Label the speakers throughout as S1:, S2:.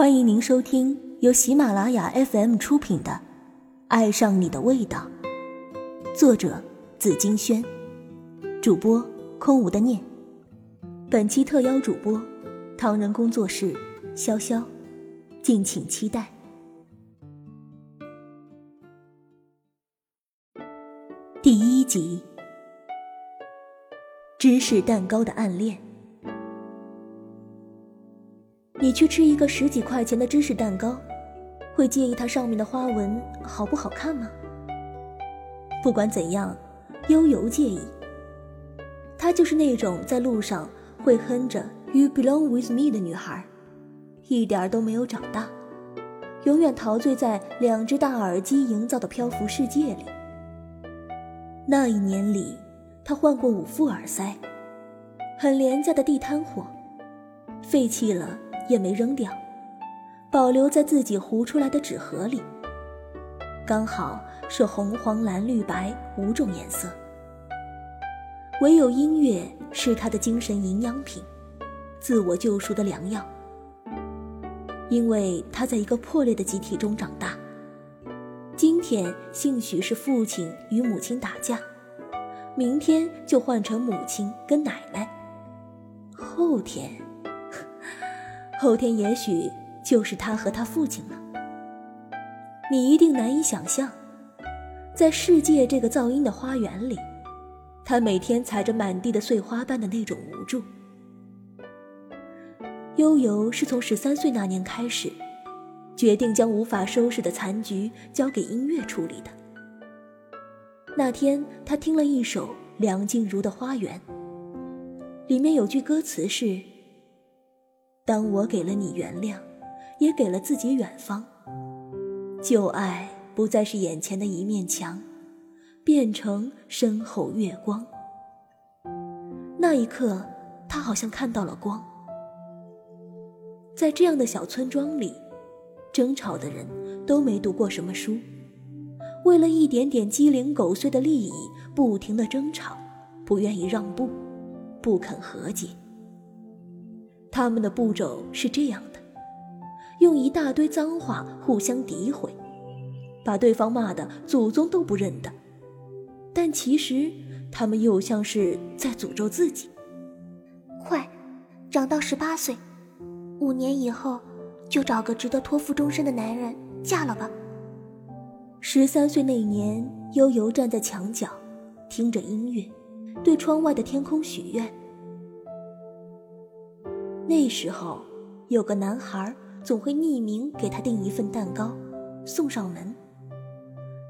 S1: 欢迎您收听由喜马拉雅 FM 出品的《爱上你的味道》，作者紫金轩，主播空无的念。本期特邀主播唐人工作室潇潇，敬请期待。第一集：芝士蛋糕的暗恋。你去吃一个十几块钱的芝士蛋糕，会介意它上面的花纹好不好看吗？不管怎样，悠游介意。她就是那种在路上会哼着 “You belong with me” 的女孩，一点都没有长大，永远陶醉在两只大耳机营造的漂浮世界里。那一年里，她换过五副耳塞，很廉价的地摊货，废弃了。也没扔掉，保留在自己糊出来的纸盒里。刚好是红、黄、蓝、绿、白五种颜色。唯有音乐是他的精神营养品，自我救赎的良药。因为他在一个破裂的集体中长大。今天兴许是父亲与母亲打架，明天就换成母亲跟奶奶，后天。后天也许就是他和他父亲了。你一定难以想象，在世界这个噪音的花园里，他每天踩着满地的碎花般的那种无助。悠悠是从十三岁那年开始，决定将无法收拾的残局交给音乐处理的。那天，他听了一首梁静茹的《花园》，里面有句歌词是。当我给了你原谅，也给了自己远方。旧爱不再是眼前的一面墙，变成身后月光。那一刻，他好像看到了光。在这样的小村庄里，争吵的人都没读过什么书，为了一点点鸡零狗碎的利益，不停的争吵，不愿意让步，不肯和解。他们的步骤是这样的：用一大堆脏话互相诋毁，把对方骂的祖宗都不认得。但其实，他们又像是在诅咒自己。
S2: 快，长到十八岁，五年以后就找个值得托付终身的男人嫁了吧。
S1: 十三岁那年，悠悠站在墙角，听着音乐，对窗外的天空许愿。那时候，有个男孩总会匿名给他订一份蛋糕，送上门。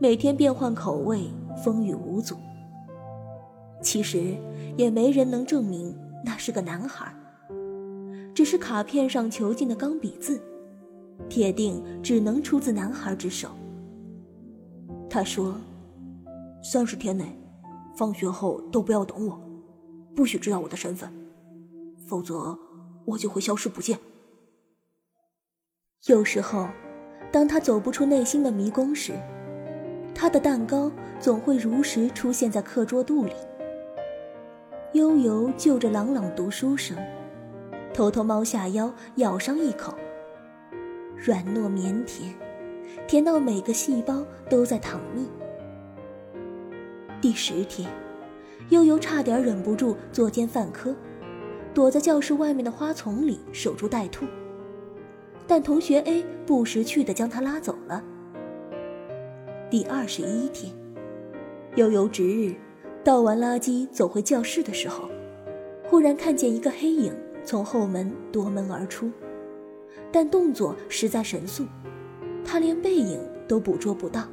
S1: 每天变换口味，风雨无阻。其实也没人能证明那是个男孩，只是卡片上遒劲的钢笔字，铁定只能出自男孩之手。他说：“三十天内，放学后都不要等我，不许知道我的身份，否则。”我就会消失不见。有时候，当他走不出内心的迷宫时，他的蛋糕总会如实出现在课桌肚里。悠悠就着朗朗读书声，偷偷猫下腰咬上一口，软糯绵甜，甜到每个细胞都在淌蜜。第十天，悠悠差点忍不住作奸犯科。躲在教室外面的花丛里守株待兔，但同学 A 不识趣的将他拉走了。第二十一天，悠悠值日，倒完垃圾走回教室的时候，忽然看见一个黑影从后门夺门而出，但动作实在神速，他连背影都捕捉不到。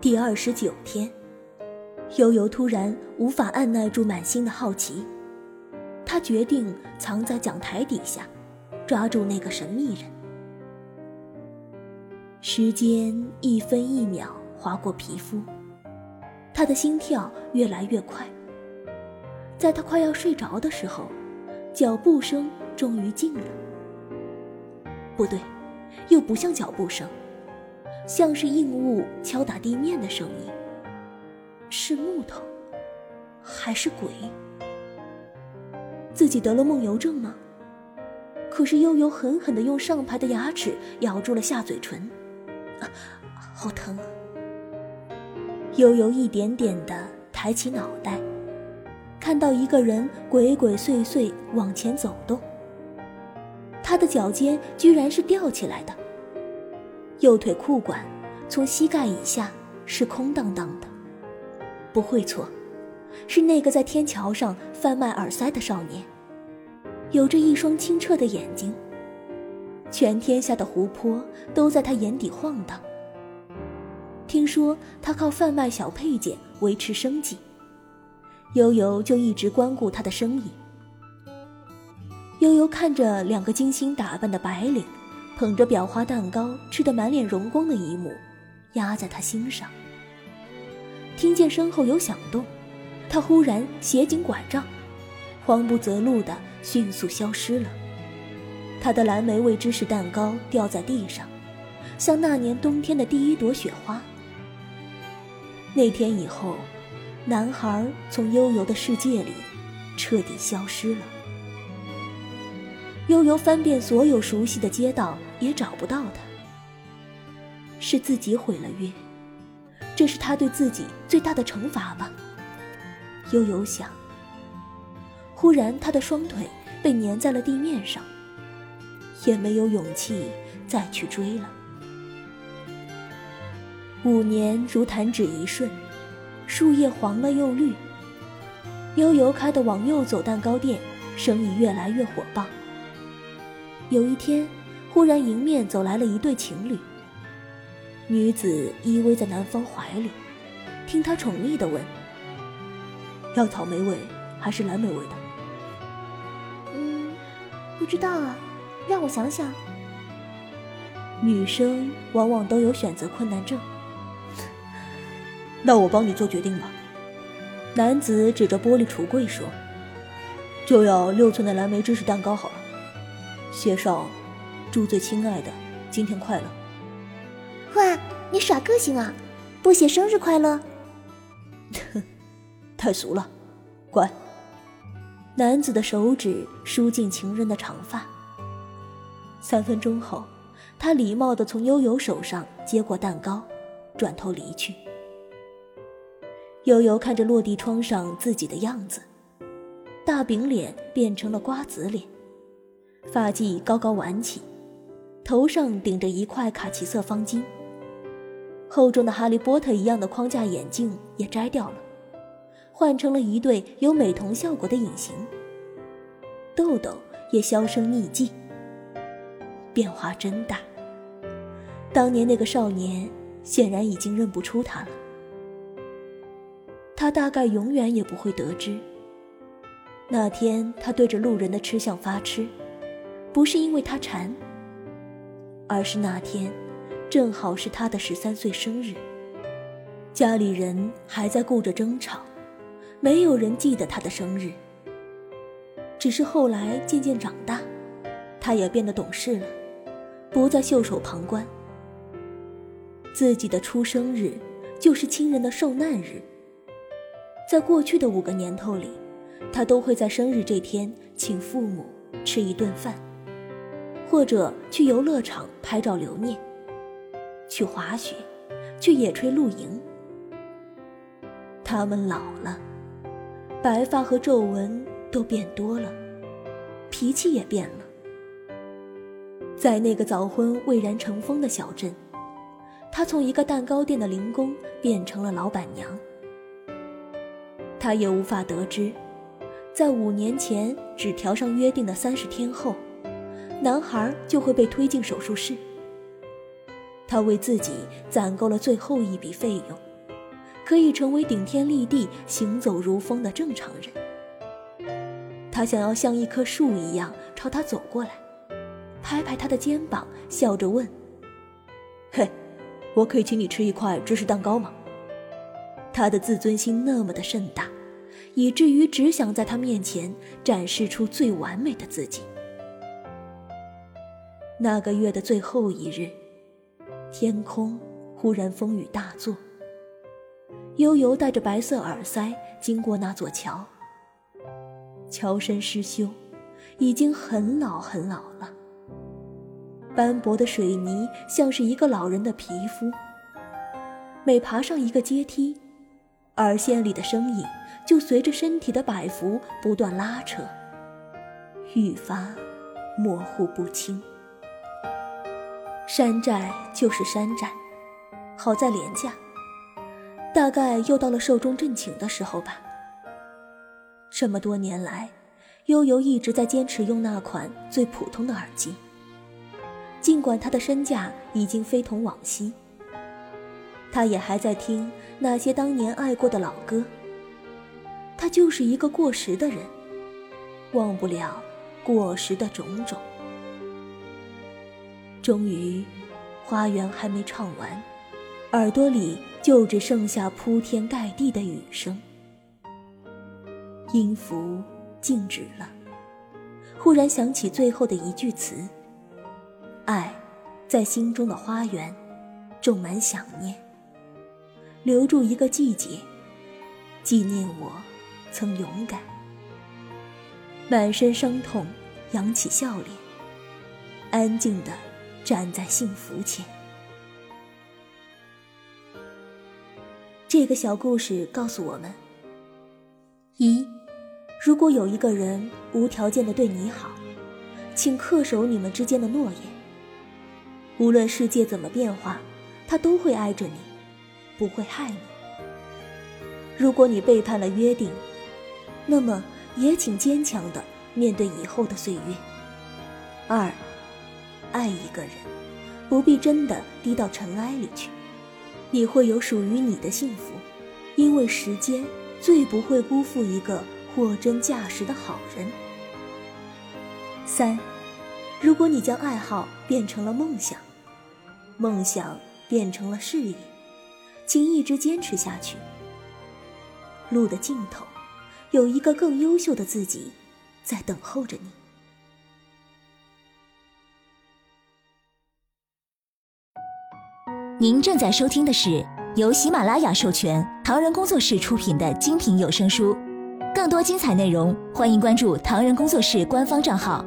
S1: 第二十九天，悠悠突然无法按耐住满心的好奇。他决定藏在讲台底下，抓住那个神秘人。时间一分一秒划过皮肤，他的心跳越来越快。在他快要睡着的时候，脚步声终于静了。不对，又不像脚步声，像是硬物敲打地面的声音。是木头，还是鬼？自己得了梦游症吗？可是悠悠狠狠地用上排的牙齿咬住了下嘴唇，啊，好疼！悠悠一点点地抬起脑袋，看到一个人鬼鬼祟祟往前走动。他的脚尖居然是吊起来的，右腿裤管从膝盖以下是空荡荡的，不会错，是那个在天桥上贩卖耳塞的少年。有着一双清澈的眼睛，全天下的湖泊都在他眼底晃荡。听说他靠贩卖小配件维持生计，悠悠就一直关顾他的生意。悠悠看着两个精心打扮的白领，捧着裱花蛋糕吃得满脸荣光的一幕，压在他心上。听见身后有响动，他忽然携紧拐杖，慌不择路的。迅速消失了。他的蓝莓味芝士蛋糕掉在地上，像那年冬天的第一朵雪花。那天以后，男孩从悠悠的世界里彻底消失了。悠悠翻遍所有熟悉的街道，也找不到他。是自己毁了约，这是他对自己最大的惩罚吧？悠悠想。忽然，他的双腿被粘在了地面上，也没有勇气再去追了。五年如弹指一瞬，树叶黄了又绿。悠悠开的往右走蛋糕店生意越来越火爆。有一天，忽然迎面走来了一对情侣。女子依偎在男方怀里，听他宠溺的问：“要草莓味还是蓝莓味的？”
S2: 嗯不知道啊，让我想想。
S1: 女生往往都有选择困难症。那我帮你做决定吧。男子指着玻璃橱柜说：“就要六寸的蓝莓芝士蛋糕好了，写上‘祝最亲爱的今天快乐’。”
S2: 哇，你耍个性啊！不写生日快乐？
S1: 太俗了，乖。男子的手指梳进情人的长发。三分钟后，他礼貌地从悠悠手上接过蛋糕，转头离去。悠悠看着落地窗上自己的样子，大饼脸变成了瓜子脸，发髻高高挽起，头上顶着一块卡其色方巾，厚重的哈利波特一样的框架眼镜也摘掉了。换成了一对有美瞳效果的隐形，痘痘也销声匿迹。变化真大。当年那个少年显然已经认不出他了。他大概永远也不会得知，那天他对着路人的吃相发痴，不是因为他馋，而是那天正好是他的十三岁生日，家里人还在顾着争吵。没有人记得他的生日。只是后来渐渐长大，他也变得懂事了，不再袖手旁观。自己的出生日就是亲人的受难日。在过去的五个年头里，他都会在生日这天请父母吃一顿饭，或者去游乐场拍照留念，去滑雪，去野炊露营。他们老了。白发和皱纹都变多了，脾气也变了。在那个早婚蔚然成风的小镇，她从一个蛋糕店的零工变成了老板娘。她也无法得知，在五年前纸条上约定的三十天后，男孩就会被推进手术室。她为自己攒够了最后一笔费用。可以成为顶天立地、行走如风的正常人。他想要像一棵树一样朝他走过来，拍拍他的肩膀，笑着问：“嘿，我可以请你吃一块芝士蛋糕吗？”他的自尊心那么的盛大，以至于只想在他面前展示出最完美的自己。那个月的最后一日，天空忽然风雨大作。悠悠戴着白色耳塞经过那座桥，桥身失修，已经很老很老了。斑驳的水泥像是一个老人的皮肤。每爬上一个阶梯，耳线里的声音就随着身体的摆幅不断拉扯，愈发模糊不清。山寨就是山寨，好在廉价。大概又到了寿终正寝的时候吧。这么多年来，悠悠一直在坚持用那款最普通的耳机，尽管他的身价已经非同往昔。他也还在听那些当年爱过的老歌。他就是一个过时的人，忘不了过时的种种。终于，花园还没唱完，耳朵里就只剩下铺天盖地的雨声。音符静止了，忽然想起最后的一句词：“爱，在心中的花园，种满想念。”留住一个季节，纪念我曾勇敢。满身伤痛，扬起笑脸，安静的站在幸福前。这个小故事告诉我们：一，如果有一个人无条件的对你好，请恪守你们之间的诺言。无论世界怎么变化，他都会爱着你。不会害你。如果你背叛了约定，那么也请坚强的面对以后的岁月。二，爱一个人，不必真的低到尘埃里去，你会有属于你的幸福，因为时间最不会辜负一个货真价实的好人。三，如果你将爱好变成了梦想，梦想变成了事业。请一直坚持下去。路的尽头，有一个更优秀的自己，在等候着你。
S3: 您正在收听的是由喜马拉雅授权、唐人工作室出品的精品有声书。更多精彩内容，欢迎关注唐人工作室官方账号。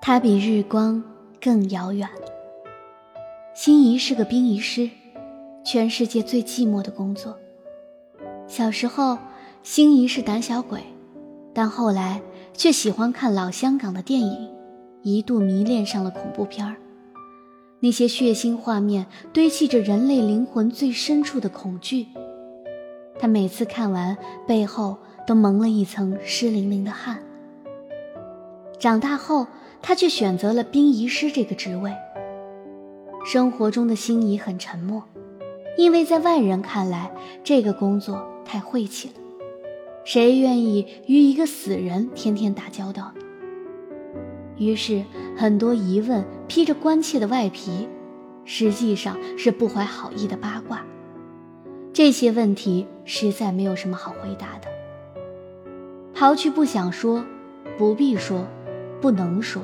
S4: 他比日光更遥远。心仪是个殡仪师，全世界最寂寞的工作。小时候，心仪是胆小鬼，但后来却喜欢看老香港的电影，一度迷恋上了恐怖片儿。那些血腥画面堆砌着人类灵魂最深处的恐惧。他每次看完，背后都蒙了一层湿淋淋的汗。长大后。他却选择了殡仪师这个职位。生活中的心仪很沉默，因为在外人看来，这个工作太晦气了。谁愿意与一个死人天天打交道？于是，很多疑问披着关切的外皮，实际上是不怀好意的八卦。这些问题实在没有什么好回答的。刨去不想说、不必说、不能说。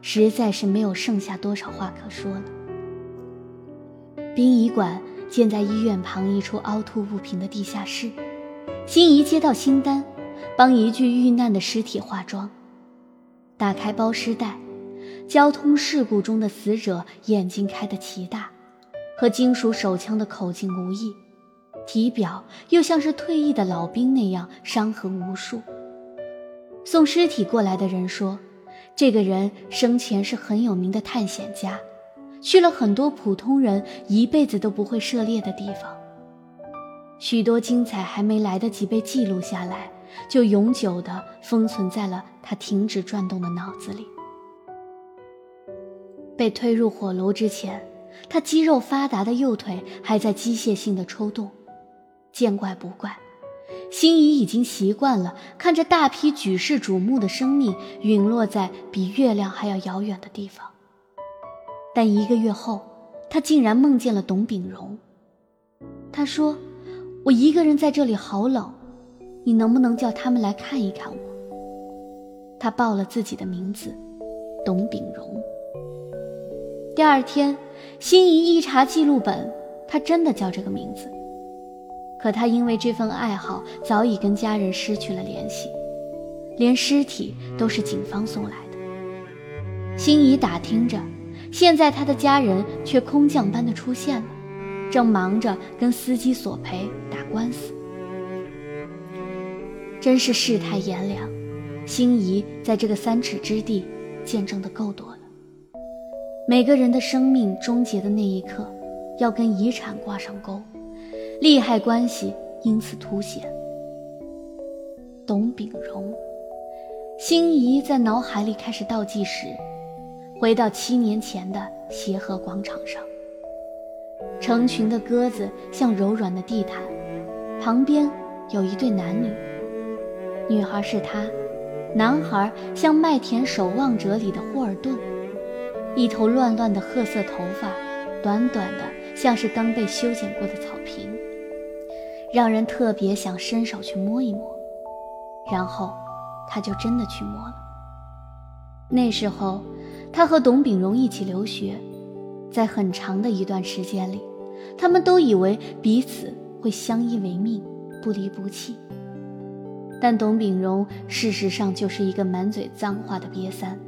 S4: 实在是没有剩下多少话可说了。殡仪馆建在医院旁一处凹凸不平的地下室。心仪接到新单，帮一具遇难的尸体化妆。打开包尸袋，交通事故中的死者眼睛开得奇大，和金属手枪的口径无异，体表又像是退役的老兵那样伤痕无数。送尸体过来的人说。这个人生前是很有名的探险家，去了很多普通人一辈子都不会涉猎的地方。许多精彩还没来得及被记录下来，就永久地封存在了他停止转动的脑子里。被推入火炉之前，他肌肉发达的右腿还在机械性的抽动。见怪不怪。心仪已经习惯了看着大批举世瞩目的生命陨落在比月亮还要遥远的地方，但一个月后，他竟然梦见了董炳荣。他说：“我一个人在这里好冷，你能不能叫他们来看一看我？”他报了自己的名字，董炳荣。第二天，心仪一查记录本，他真的叫这个名字。可他因为这份爱好，早已跟家人失去了联系，连尸体都是警方送来的。心仪打听着，现在他的家人却空降般的出现了，正忙着跟司机索赔打官司。真是世态炎凉，心仪在这个三尺之地见证的够多了。每个人的生命终结的那一刻，要跟遗产挂上钩，利害关系因此凸显。董炳荣，心仪在脑海里开始倒计时，回到七年前的协和广场上，成群的鸽子像柔软的地毯，旁边有一对男女，女孩是他，男孩像《麦田守望者》里的霍尔顿。一头乱乱的褐色头发，短短的，像是刚被修剪过的草坪，让人特别想伸手去摸一摸。然后，他就真的去摸了。那时候，他和董炳荣一起留学，在很长的一段时间里，他们都以为彼此会相依为命，不离不弃。但董炳荣事实上就是一个满嘴脏话的瘪三，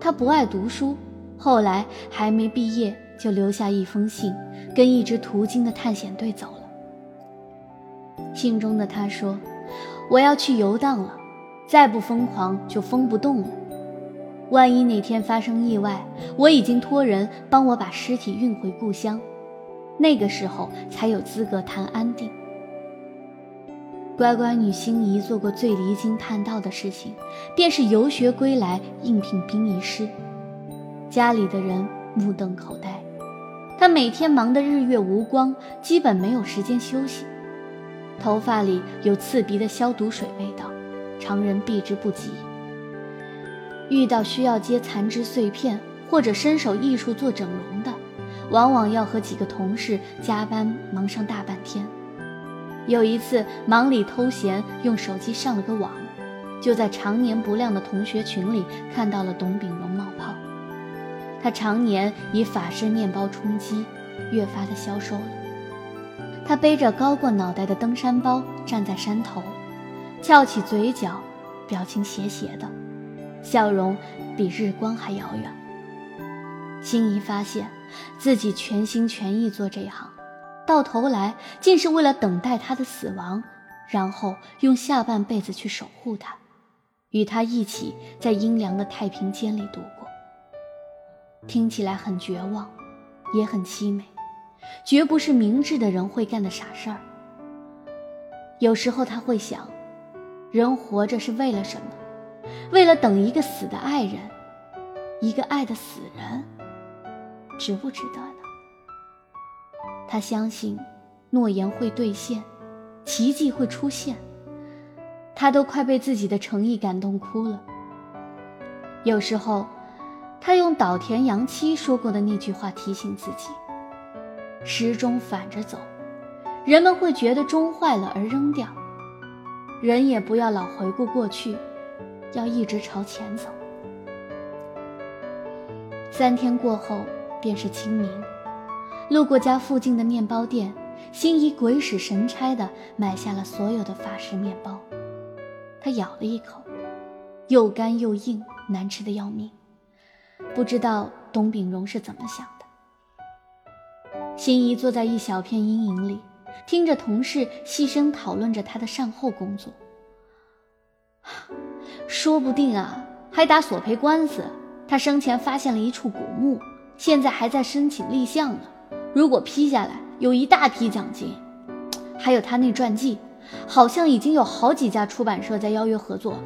S4: 他不爱读书。后来还没毕业，就留下一封信，跟一支途经的探险队走了。信中的他说：“我要去游荡了，再不疯狂就疯不动了。万一哪天发生意外，我已经托人帮我把尸体运回故乡，那个时候才有资格谈安定。”乖乖女心仪做过最离经叛道的事情，便是游学归来应聘殡仪师。家里的人目瞪口呆，他每天忙得日月无光，基本没有时间休息。头发里有刺鼻的消毒水味道，常人避之不及。遇到需要接残肢碎片或者身手艺术做整容的，往往要和几个同事加班忙上大半天。有一次忙里偷闲，用手机上了个网，就在常年不亮的同学群里看到了董炳荣冒泡。他常年以法式面包充饥，越发的消瘦了。他背着高过脑袋的登山包站在山头，翘起嘴角，表情斜斜的，笑容比日光还遥远。心怡发现自己全心全意做这一行，到头来竟是为了等待他的死亡，然后用下半辈子去守护他，与他一起在阴凉的太平间里度过。听起来很绝望，也很凄美，绝不是明智的人会干的傻事儿。有时候他会想，人活着是为了什么？为了等一个死的爱人，一个爱的死人，值不值得呢？他相信，诺言会兑现，奇迹会出现。他都快被自己的诚意感动哭了。有时候。他用岛田洋七说过的那句话提醒自己：时钟反着走，人们会觉得钟坏了而扔掉；人也不要老回顾过去，要一直朝前走。三天过后便是清明，路过家附近的面包店，心仪鬼使神差的买下了所有的法式面包。他咬了一口，又干又硬，难吃的要命。不知道董炳荣是怎么想的。心怡坐在一小片阴影里，听着同事细声讨论着他的善后工作。说不定啊，还打索赔官司。他生前发现了一处古墓，现在还在申请立项呢。如果批下来，有一大批奖金。还有他那传记，好像已经有好几家出版社在邀约合作了。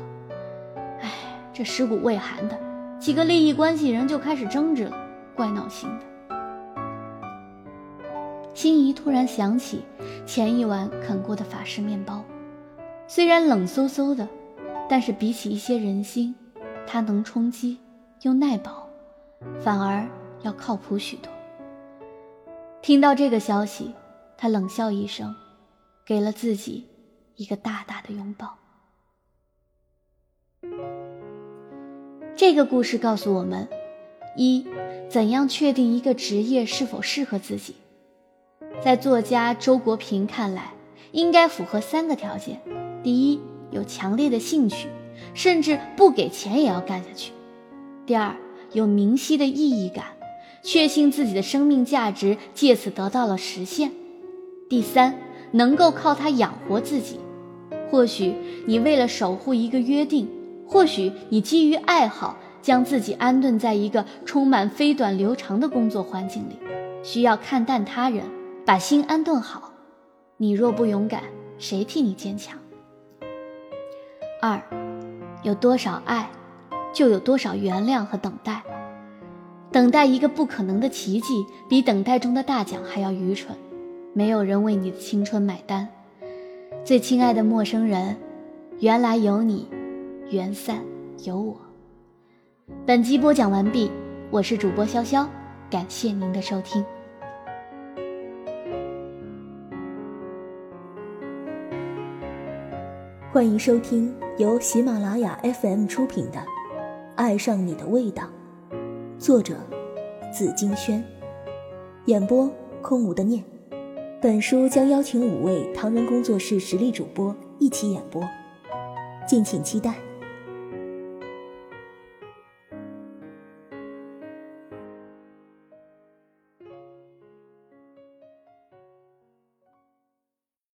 S4: 哎，这尸骨未寒的。几个利益关系人就开始争执了，怪闹心的。心怡突然想起前一晚啃过的法式面包，虽然冷飕飕的，但是比起一些人心，它能充饥又耐饱，反而要靠谱许多。听到这个消息，他冷笑一声，给了自己一个大大的拥抱。这个故事告诉我们：一，怎样确定一个职业是否适合自己？在作家周国平看来，应该符合三个条件：第一，有强烈的兴趣，甚至不给钱也要干下去。第二，有明晰的意义感，确信自己的生命价值借此得到了实现。第三，能够靠它养活自己。或许你为了守护一个约定，或许你基于爱好将自己安顿在一个充满飞短流长的工作环境里，需要看淡他人，把心安顿好。你若不勇敢，谁替你坚强？二，有多少爱，就有多少原谅和等待。等待一个不可能的奇迹，比等待中的大奖还要愚蠢。没有人为你的青春买单。最亲爱的陌生人，原来有你，缘散有我。本集播讲完毕，我是主播潇潇，感谢您的收听。
S1: 欢迎收听由喜马拉雅 FM 出品的《爱上你的味道》，作者紫金轩，演播空无的念。本书将邀请五位唐人工作室实力主播一起演播，敬请期待。